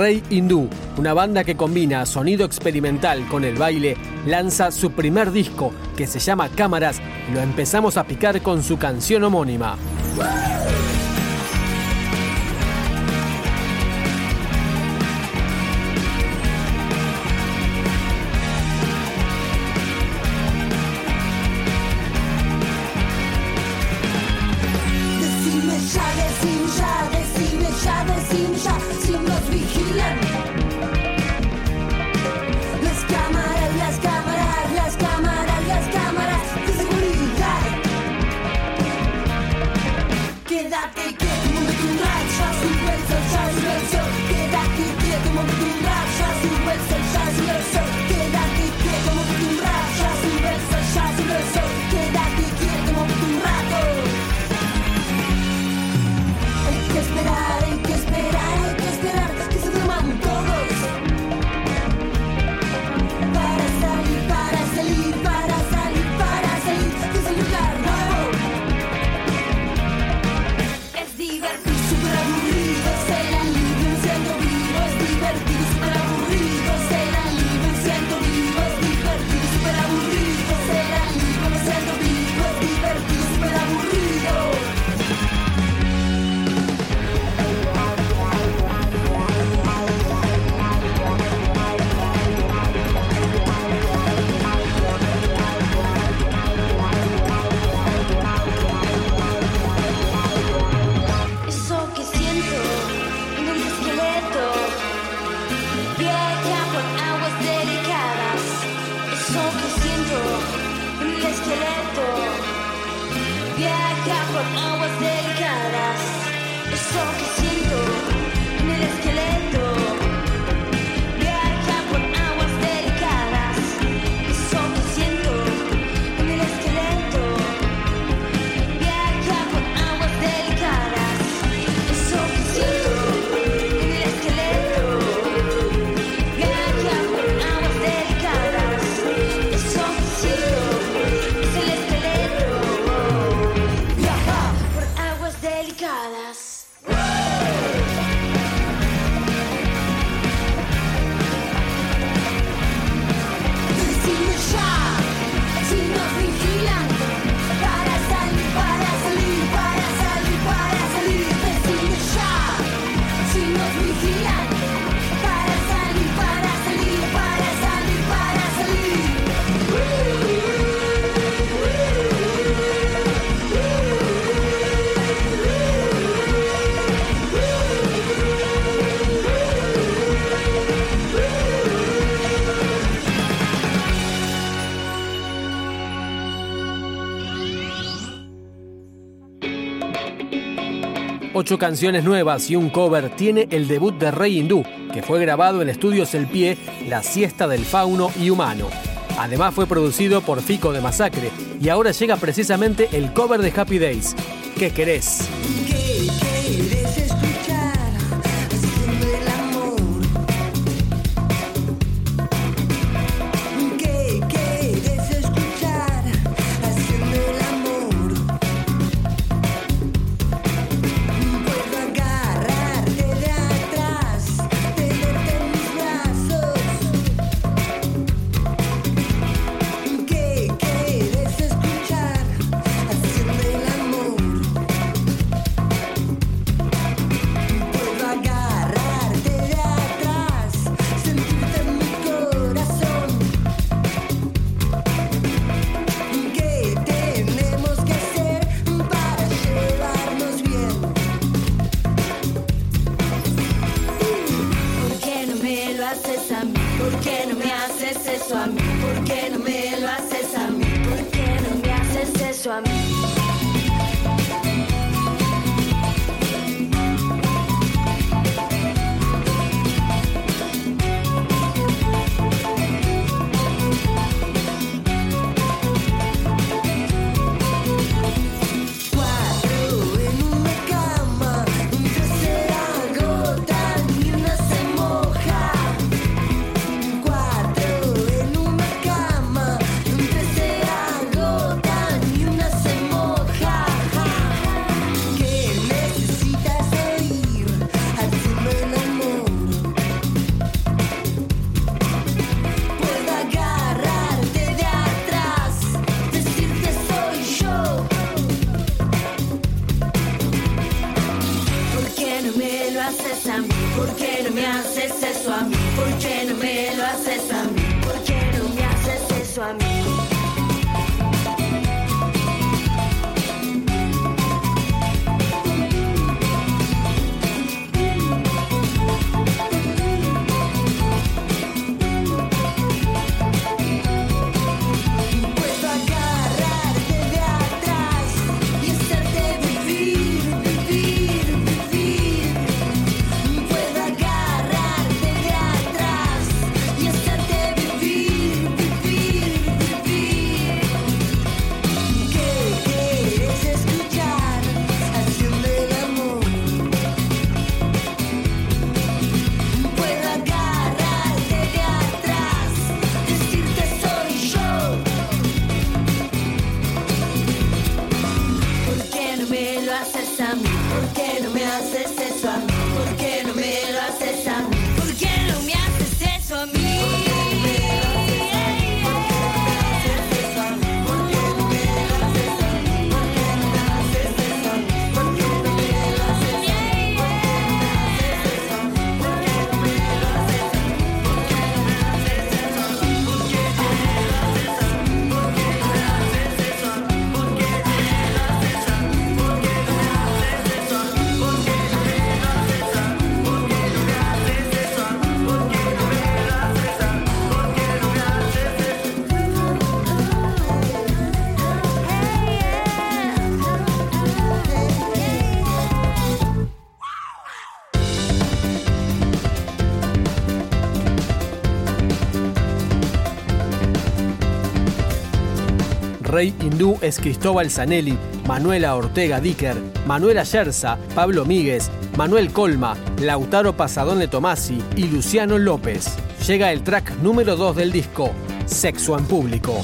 Rey Hindú, una banda que combina sonido experimental con el baile, lanza su primer disco que se llama Cámaras y lo empezamos a picar con su canción homónima. Disneyland. como águas delicadas. Eso que ocho canciones nuevas y un cover tiene el debut de Rey Hindú, que fue grabado en Estudios El Pie, La Siesta del Fauno y Humano. Además fue producido por Fico de Masacre y ahora llega precisamente el cover de Happy Days. ¿Qué querés? ¿Qué hindú es Cristóbal Zanelli, Manuela Ortega Dicker, Manuela Yerza, Pablo Míguez, Manuel Colma, Lautaro Pasadone Tomasi y Luciano López. Llega el track número 2 del disco, Sexo en Público.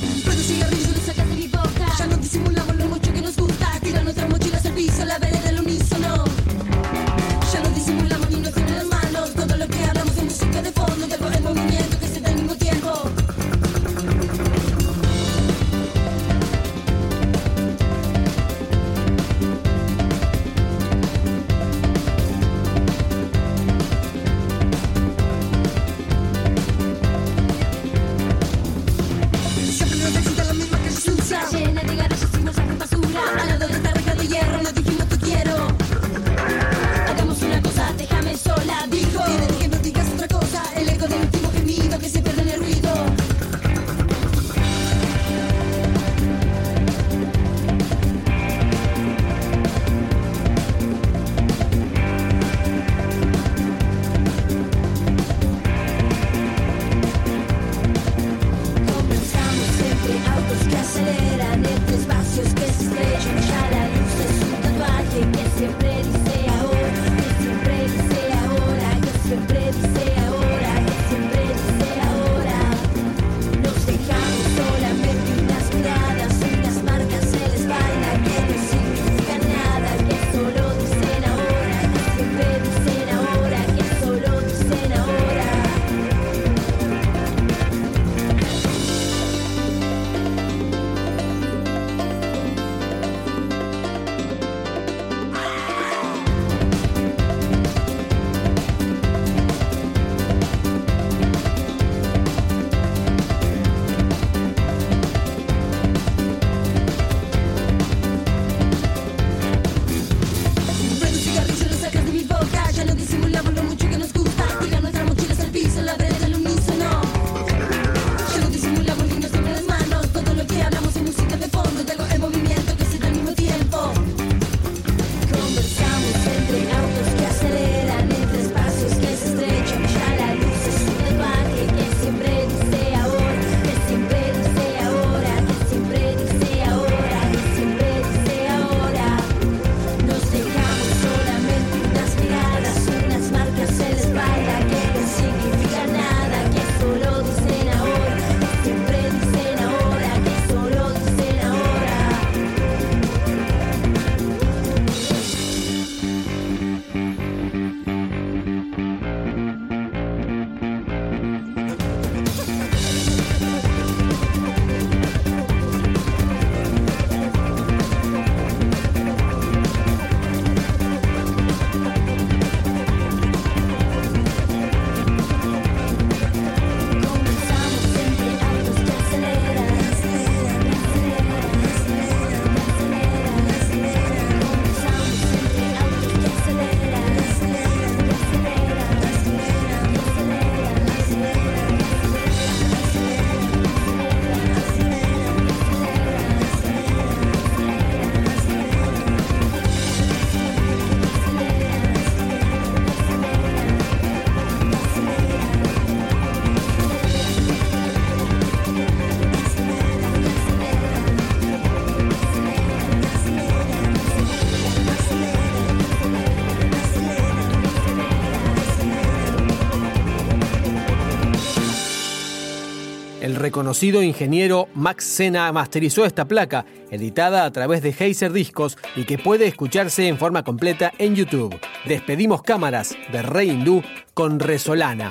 Conocido ingeniero Max Sena masterizó esta placa, editada a través de Heiser Discos y que puede escucharse en forma completa en YouTube. Despedimos cámaras de Rey Hindú con Resolana.